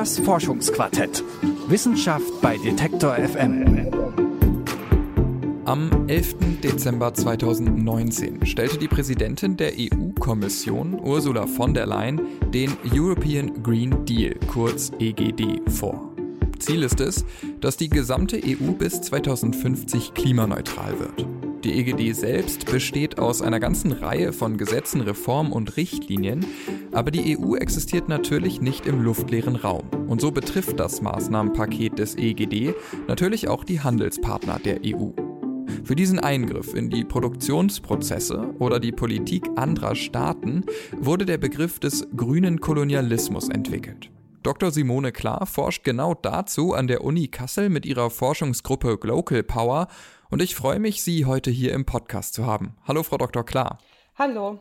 Das Forschungsquartett. Wissenschaft bei Detektor FM. Am 11. Dezember 2019 stellte die Präsidentin der EU-Kommission, Ursula von der Leyen, den European Green Deal, kurz EGD, vor. Ziel ist es, dass die gesamte EU bis 2050 klimaneutral wird. Die EGD selbst besteht aus einer ganzen Reihe von Gesetzen, Reformen und Richtlinien, aber die EU existiert natürlich nicht im luftleeren Raum. Und so betrifft das Maßnahmenpaket des EGD natürlich auch die Handelspartner der EU. Für diesen Eingriff in die Produktionsprozesse oder die Politik anderer Staaten wurde der Begriff des grünen Kolonialismus entwickelt. Dr. Simone Klar forscht genau dazu an der Uni Kassel mit ihrer Forschungsgruppe Global Power und ich freue mich, Sie heute hier im Podcast zu haben. Hallo, Frau Dr. Klar. Hallo.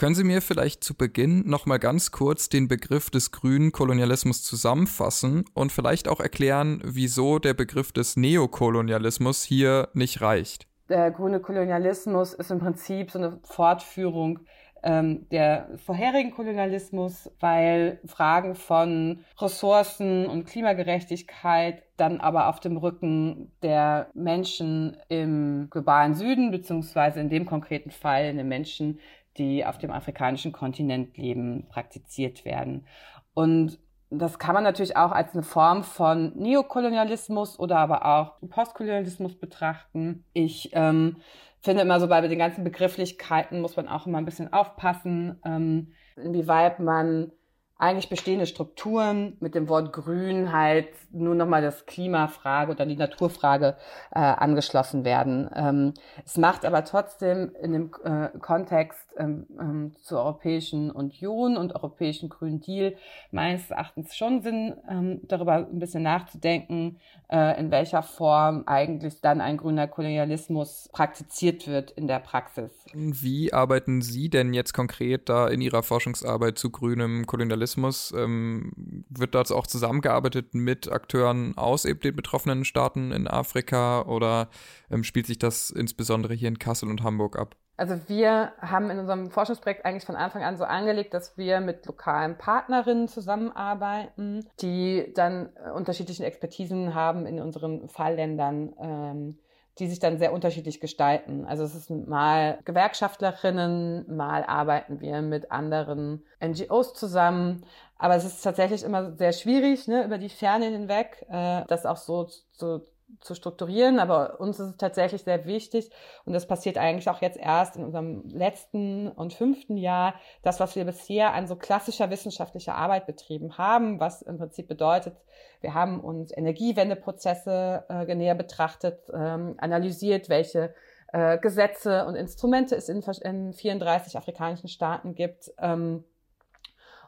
Können Sie mir vielleicht zu Beginn noch mal ganz kurz den Begriff des grünen Kolonialismus zusammenfassen und vielleicht auch erklären, wieso der Begriff des Neokolonialismus hier nicht reicht? Der grüne Kolonialismus ist im Prinzip so eine Fortführung ähm, der vorherigen Kolonialismus, weil Fragen von Ressourcen und Klimagerechtigkeit dann aber auf dem Rücken der Menschen im globalen Süden, beziehungsweise in dem konkreten Fall in den Menschen, die auf dem afrikanischen Kontinent leben, praktiziert werden. Und das kann man natürlich auch als eine Form von Neokolonialismus oder aber auch Postkolonialismus betrachten. Ich ähm, finde immer so bei den ganzen Begrifflichkeiten muss man auch immer ein bisschen aufpassen, ähm, inwieweit man eigentlich bestehende Strukturen mit dem Wort Grün halt nur nochmal das Klimafrage oder die Naturfrage äh, angeschlossen werden. Ähm, es macht aber trotzdem in dem äh, Kontext ähm, ähm, zur Europäischen Union und Europäischen Grünen Deal meines Erachtens schon Sinn, ähm, darüber ein bisschen nachzudenken, äh, in welcher Form eigentlich dann ein grüner Kolonialismus praktiziert wird in der Praxis. Wie arbeiten Sie denn jetzt konkret da in Ihrer Forschungsarbeit zu grünem Kolonialismus? Journalismus ähm, wird dort auch zusammengearbeitet mit Akteuren aus eben den betroffenen Staaten in Afrika oder ähm, spielt sich das insbesondere hier in Kassel und Hamburg ab? Also wir haben in unserem Forschungsprojekt eigentlich von Anfang an so angelegt, dass wir mit lokalen Partnerinnen zusammenarbeiten, die dann äh, unterschiedlichen Expertisen haben in unseren Fallländern. Ähm, die sich dann sehr unterschiedlich gestalten. Also es ist mal Gewerkschaftlerinnen, mal arbeiten wir mit anderen NGOs zusammen. Aber es ist tatsächlich immer sehr schwierig, ne, über die Ferne hinweg, äh, das auch so zu zu strukturieren, aber uns ist es tatsächlich sehr wichtig und das passiert eigentlich auch jetzt erst in unserem letzten und fünften Jahr, das, was wir bisher an so klassischer wissenschaftlicher Arbeit betrieben haben, was im Prinzip bedeutet, wir haben uns Energiewendeprozesse äh, näher betrachtet, ähm, analysiert, welche äh, Gesetze und Instrumente es in, in 34 afrikanischen Staaten gibt. Ähm,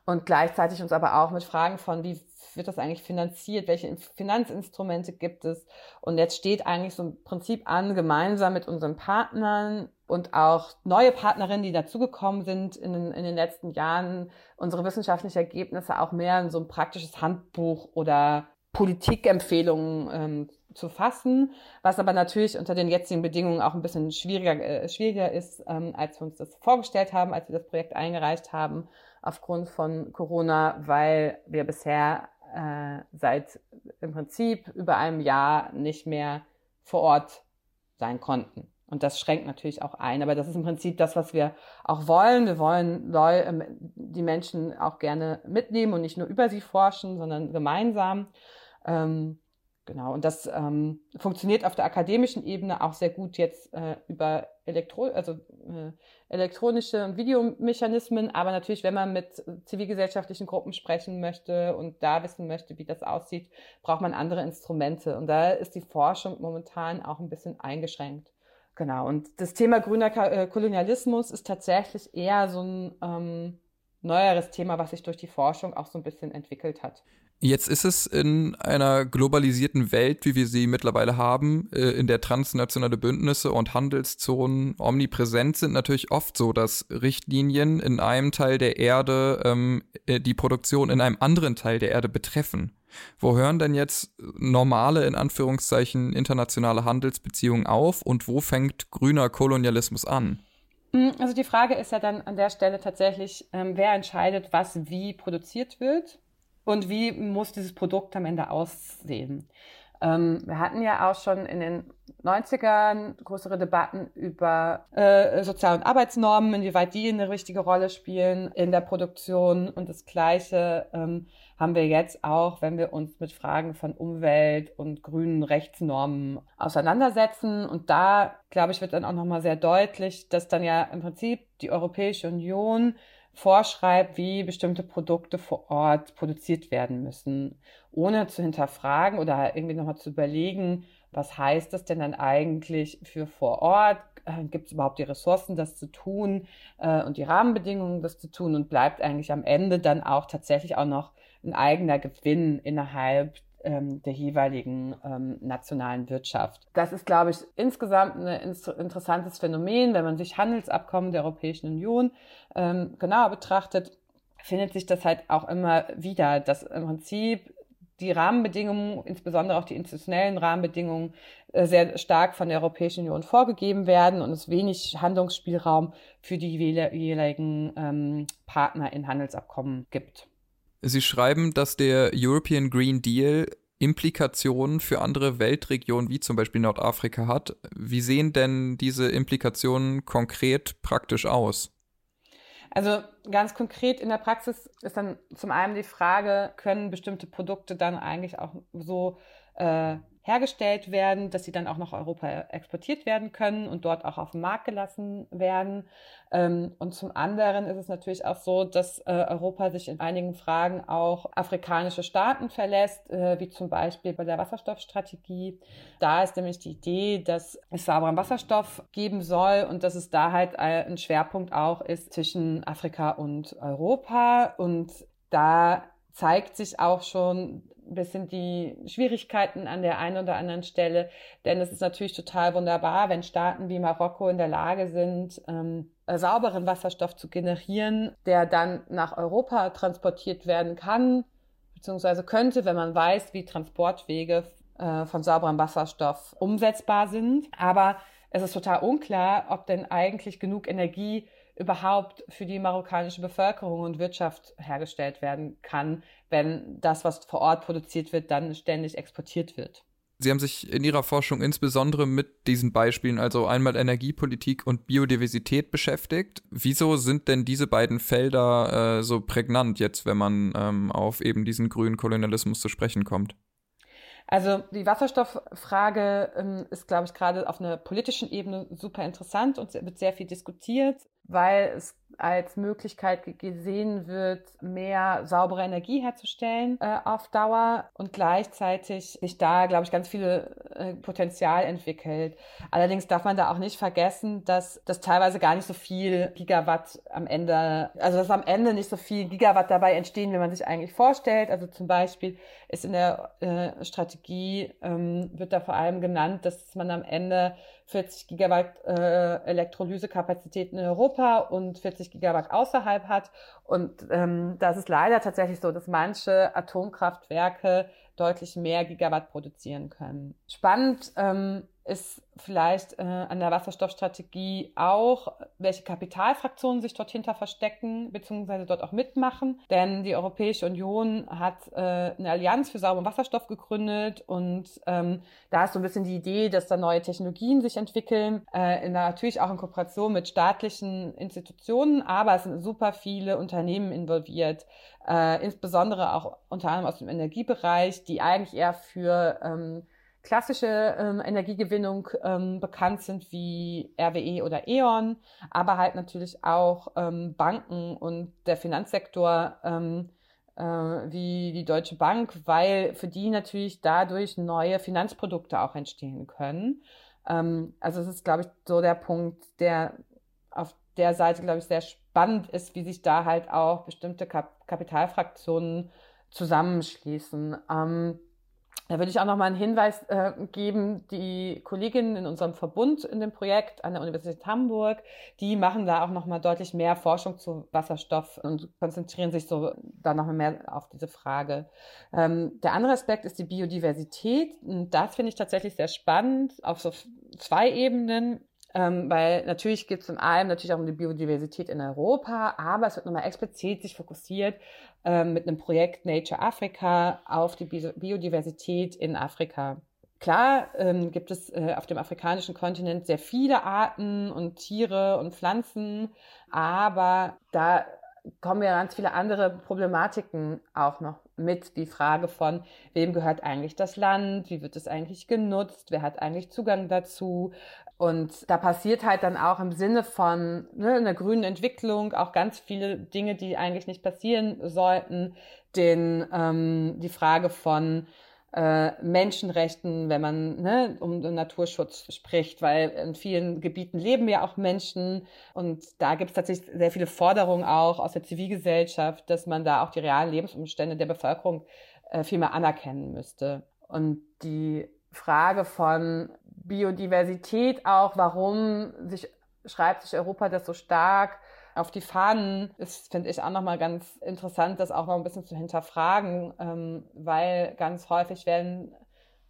und gleichzeitig uns aber auch mit Fragen von, wie wird das eigentlich finanziert, welche Finanzinstrumente gibt es. Und jetzt steht eigentlich so ein Prinzip an, gemeinsam mit unseren Partnern und auch neue Partnerinnen, die dazugekommen sind in den, in den letzten Jahren, unsere wissenschaftlichen Ergebnisse auch mehr in so ein praktisches Handbuch oder Politikempfehlungen ähm, zu fassen, was aber natürlich unter den jetzigen Bedingungen auch ein bisschen schwieriger, äh, schwieriger ist, ähm, als wir uns das vorgestellt haben, als wir das Projekt eingereicht haben aufgrund von Corona, weil wir bisher äh, seit im Prinzip über einem Jahr nicht mehr vor Ort sein konnten. Und das schränkt natürlich auch ein. Aber das ist im Prinzip das, was wir auch wollen. Wir wollen ähm, die Menschen auch gerne mitnehmen und nicht nur über sie forschen, sondern gemeinsam. Ähm, Genau, und das ähm, funktioniert auf der akademischen Ebene auch sehr gut jetzt äh, über Elektro also, äh, elektronische und Videomechanismen, aber natürlich, wenn man mit zivilgesellschaftlichen Gruppen sprechen möchte und da wissen möchte, wie das aussieht, braucht man andere Instrumente. Und da ist die Forschung momentan auch ein bisschen eingeschränkt. Genau, und das Thema grüner äh, Kolonialismus ist tatsächlich eher so ein ähm, neueres Thema, was sich durch die Forschung auch so ein bisschen entwickelt hat. Jetzt ist es in einer globalisierten Welt, wie wir sie mittlerweile haben, äh, in der transnationale Bündnisse und Handelszonen omnipräsent sind, natürlich oft so, dass Richtlinien in einem Teil der Erde ähm, äh, die Produktion in einem anderen Teil der Erde betreffen. Wo hören denn jetzt normale, in Anführungszeichen, internationale Handelsbeziehungen auf und wo fängt grüner Kolonialismus an? Hm, also die Frage ist ja dann an der Stelle tatsächlich, ähm, wer entscheidet, was wie produziert wird und wie muss dieses Produkt am Ende aussehen. Ähm, wir hatten ja auch schon in den 90ern größere Debatten über äh, Sozial- und Arbeitsnormen, inwieweit die eine richtige Rolle spielen in der Produktion. Und das Gleiche ähm, haben wir jetzt auch, wenn wir uns mit Fragen von Umwelt und grünen Rechtsnormen auseinandersetzen. Und da, glaube ich, wird dann auch nochmal sehr deutlich, dass dann ja im Prinzip die Europäische Union vorschreibt, wie bestimmte Produkte vor Ort produziert werden müssen, ohne zu hinterfragen oder irgendwie nochmal zu überlegen, was heißt das denn dann eigentlich für vor Ort? Äh, Gibt es überhaupt die Ressourcen, das zu tun äh, und die Rahmenbedingungen, das zu tun und bleibt eigentlich am Ende dann auch tatsächlich auch noch ein eigener Gewinn innerhalb ähm, der jeweiligen ähm, nationalen Wirtschaft. Das ist, glaube ich, insgesamt ein interessantes Phänomen. Wenn man sich Handelsabkommen der Europäischen Union ähm, genauer betrachtet, findet sich das halt auch immer wieder, dass im Prinzip die Rahmenbedingungen, insbesondere auch die institutionellen Rahmenbedingungen, äh, sehr stark von der Europäischen Union vorgegeben werden und es wenig Handlungsspielraum für die jeweiligen ähm, Partner in Handelsabkommen gibt. Sie schreiben, dass der European Green Deal Implikationen für andere Weltregionen wie zum Beispiel Nordafrika hat. Wie sehen denn diese Implikationen konkret praktisch aus? Also ganz konkret in der Praxis ist dann zum einen die Frage, können bestimmte Produkte dann eigentlich auch so äh, hergestellt werden, dass sie dann auch nach Europa exportiert werden können und dort auch auf den Markt gelassen werden. Ähm, und zum anderen ist es natürlich auch so, dass äh, Europa sich in einigen Fragen auch afrikanische Staaten verlässt, äh, wie zum Beispiel bei der Wasserstoffstrategie. Da ist nämlich die Idee, dass es sauberen Wasserstoff geben soll und dass es da halt ein Schwerpunkt auch ist zwischen Afrika und Europa. Und da zeigt sich auch schon ein bisschen die Schwierigkeiten an der einen oder anderen Stelle. Denn es ist natürlich total wunderbar, wenn Staaten wie Marokko in der Lage sind, ähm, sauberen Wasserstoff zu generieren, der dann nach Europa transportiert werden kann, beziehungsweise könnte, wenn man weiß, wie Transportwege äh, von sauberem Wasserstoff umsetzbar sind. Aber es ist total unklar, ob denn eigentlich genug Energie überhaupt für die marokkanische Bevölkerung und Wirtschaft hergestellt werden kann, wenn das, was vor Ort produziert wird, dann ständig exportiert wird. Sie haben sich in Ihrer Forschung insbesondere mit diesen Beispielen, also einmal Energiepolitik und Biodiversität beschäftigt. Wieso sind denn diese beiden Felder äh, so prägnant jetzt, wenn man ähm, auf eben diesen grünen Kolonialismus zu sprechen kommt? Also die Wasserstofffrage ähm, ist, glaube ich, gerade auf einer politischen Ebene super interessant und wird sehr viel diskutiert weil es als Möglichkeit gesehen wird, mehr saubere Energie herzustellen äh, auf Dauer und gleichzeitig sich da, glaube ich, ganz viel äh, Potenzial entwickelt. Allerdings darf man da auch nicht vergessen, dass das teilweise gar nicht so viel Gigawatt am Ende, also dass am Ende nicht so viel Gigawatt dabei entstehen, wie man sich eigentlich vorstellt. Also zum Beispiel ist in der äh, Strategie, ähm, wird da vor allem genannt, dass man am Ende 40 Gigawatt äh, Elektrolysekapazitäten in Europa und 40 Gigawatt außerhalb hat. Und ähm, das ist leider tatsächlich so, dass manche Atomkraftwerke deutlich mehr Gigawatt produzieren können. Spannend ähm, ist vielleicht äh, an der Wasserstoffstrategie auch, welche Kapitalfraktionen sich dort hinter verstecken, beziehungsweise dort auch mitmachen. Denn die Europäische Union hat äh, eine Allianz für sauberen Wasserstoff gegründet und ähm, da ist so ein bisschen die Idee, dass da neue Technologien sich entwickeln, äh, in, natürlich auch in Kooperation mit staatlichen Institutionen, aber es sind super viele Unternehmen involviert, äh, insbesondere auch unter anderem aus dem Energiebereich, die eigentlich eher für ähm, klassische ähm, Energiegewinnung ähm, bekannt sind wie RWE oder E.ON, aber halt natürlich auch ähm, Banken und der Finanzsektor ähm, äh, wie die Deutsche Bank, weil für die natürlich dadurch neue Finanzprodukte auch entstehen können. Ähm, also es ist, glaube ich, so der Punkt, der auf der Seite, glaube ich, sehr spannend ist, wie sich da halt auch bestimmte Kap Kapitalfraktionen zusammenschließen. Ähm, da würde ich auch noch mal einen Hinweis äh, geben. Die Kolleginnen in unserem Verbund in dem Projekt an der Universität Hamburg, die machen da auch noch mal deutlich mehr Forschung zu Wasserstoff und konzentrieren sich so da noch mal mehr auf diese Frage. Ähm, der andere Aspekt ist die Biodiversität. Und das finde ich tatsächlich sehr spannend auf so zwei Ebenen. Ähm, weil natürlich geht es zum einen natürlich auch um die Biodiversität in Europa, aber es wird nochmal explizit sich fokussiert mit einem Projekt Nature Africa auf die Biodiversität in Afrika. Klar ähm, gibt es äh, auf dem afrikanischen Kontinent sehr viele Arten und Tiere und Pflanzen, aber da kommen ja ganz viele andere Problematiken auch noch mit. Die Frage von, wem gehört eigentlich das Land? Wie wird es eigentlich genutzt? Wer hat eigentlich Zugang dazu? Und da passiert halt dann auch im Sinne von ne, einer grünen Entwicklung auch ganz viele Dinge, die eigentlich nicht passieren sollten. Den, ähm, die Frage von, äh, Menschenrechten, wenn man ne, um den Naturschutz spricht, weil in vielen Gebieten leben ja auch Menschen und da gibt es tatsächlich sehr viele Forderungen auch aus der Zivilgesellschaft, dass man da auch die realen Lebensumstände der Bevölkerung äh, viel mehr anerkennen müsste. Und die Frage von Biodiversität auch, warum sich, schreibt sich Europa das so stark auf die Fahnen ist, finde ich, auch nochmal ganz interessant, das auch noch ein bisschen zu hinterfragen, ähm, weil ganz häufig werden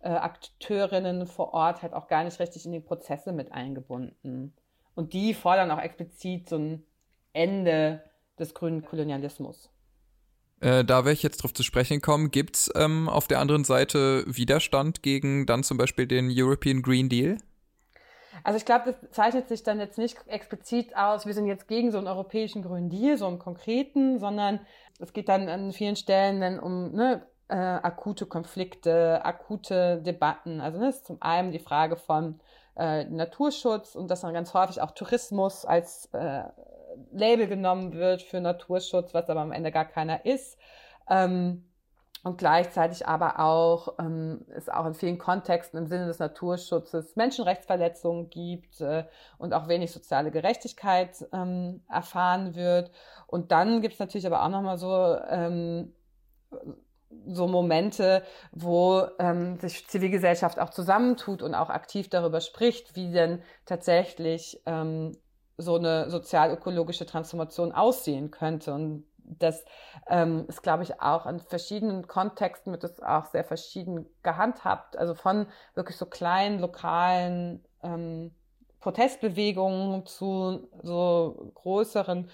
äh, Akteurinnen vor Ort halt auch gar nicht richtig in die Prozesse mit eingebunden. Und die fordern auch explizit so ein Ende des grünen Kolonialismus. Äh, da wäre ich jetzt drauf zu sprechen kommen. Gibt es ähm, auf der anderen Seite Widerstand gegen dann zum Beispiel den European Green Deal? Also ich glaube, das zeichnet sich dann jetzt nicht explizit aus, wir sind jetzt gegen so einen europäischen Grünen Deal, so einen konkreten, sondern es geht dann an vielen Stellen dann um ne, äh, akute Konflikte, akute Debatten. Also das ne, ist zum einen die Frage von äh, Naturschutz und dass dann ganz häufig auch Tourismus als äh, Label genommen wird für Naturschutz, was aber am Ende gar keiner ist. Ähm, und gleichzeitig aber auch ähm, es auch in vielen Kontexten im Sinne des Naturschutzes Menschenrechtsverletzungen gibt äh, und auch wenig soziale Gerechtigkeit ähm, erfahren wird. Und dann gibt es natürlich aber auch nochmal so ähm, so Momente, wo ähm, sich Zivilgesellschaft auch zusammentut und auch aktiv darüber spricht, wie denn tatsächlich ähm, so eine sozial-ökologische Transformation aussehen könnte. Und das ähm, ist, glaube ich, auch in verschiedenen Kontexten wird es auch sehr verschieden gehandhabt. Also von wirklich so kleinen lokalen ähm, Protestbewegungen zu so größeren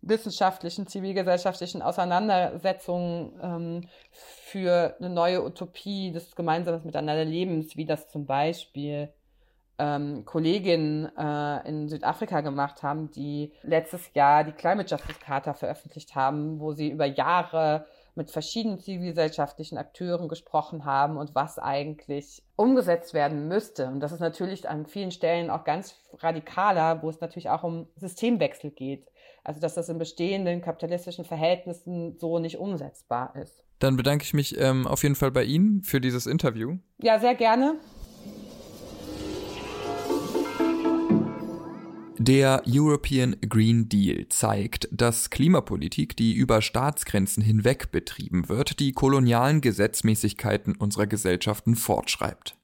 wissenschaftlichen, zivilgesellschaftlichen Auseinandersetzungen ähm, für eine neue Utopie des gemeinsamen Miteinander Lebens, wie das zum Beispiel ähm, Kolleginnen äh, in Südafrika gemacht haben, die letztes Jahr die Climate Justice Charta veröffentlicht haben, wo sie über Jahre mit verschiedenen zivilgesellschaftlichen Akteuren gesprochen haben und was eigentlich umgesetzt werden müsste. Und das ist natürlich an vielen Stellen auch ganz radikaler, wo es natürlich auch um Systemwechsel geht. Also dass das in bestehenden kapitalistischen Verhältnissen so nicht umsetzbar ist. Dann bedanke ich mich ähm, auf jeden Fall bei Ihnen für dieses Interview. Ja, sehr gerne. Der European Green Deal zeigt, dass Klimapolitik, die über Staatsgrenzen hinweg betrieben wird, die kolonialen Gesetzmäßigkeiten unserer Gesellschaften fortschreibt.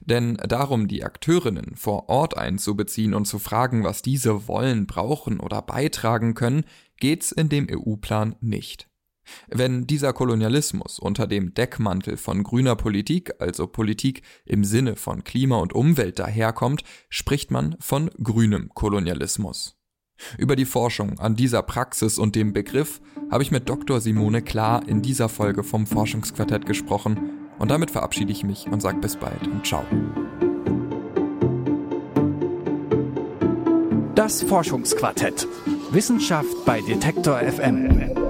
Denn darum, die Akteurinnen vor Ort einzubeziehen und zu fragen, was diese wollen, brauchen oder beitragen können, geht's in dem EU-Plan nicht. Wenn dieser Kolonialismus unter dem Deckmantel von grüner Politik, also Politik im Sinne von Klima und Umwelt daherkommt, spricht man von grünem Kolonialismus. Über die Forschung an dieser Praxis und dem Begriff habe ich mit Dr. Simone Klar in dieser Folge vom Forschungsquartett gesprochen und damit verabschiede ich mich und sage bis bald und ciao. Das Forschungsquartett. Wissenschaft bei Detektor FM.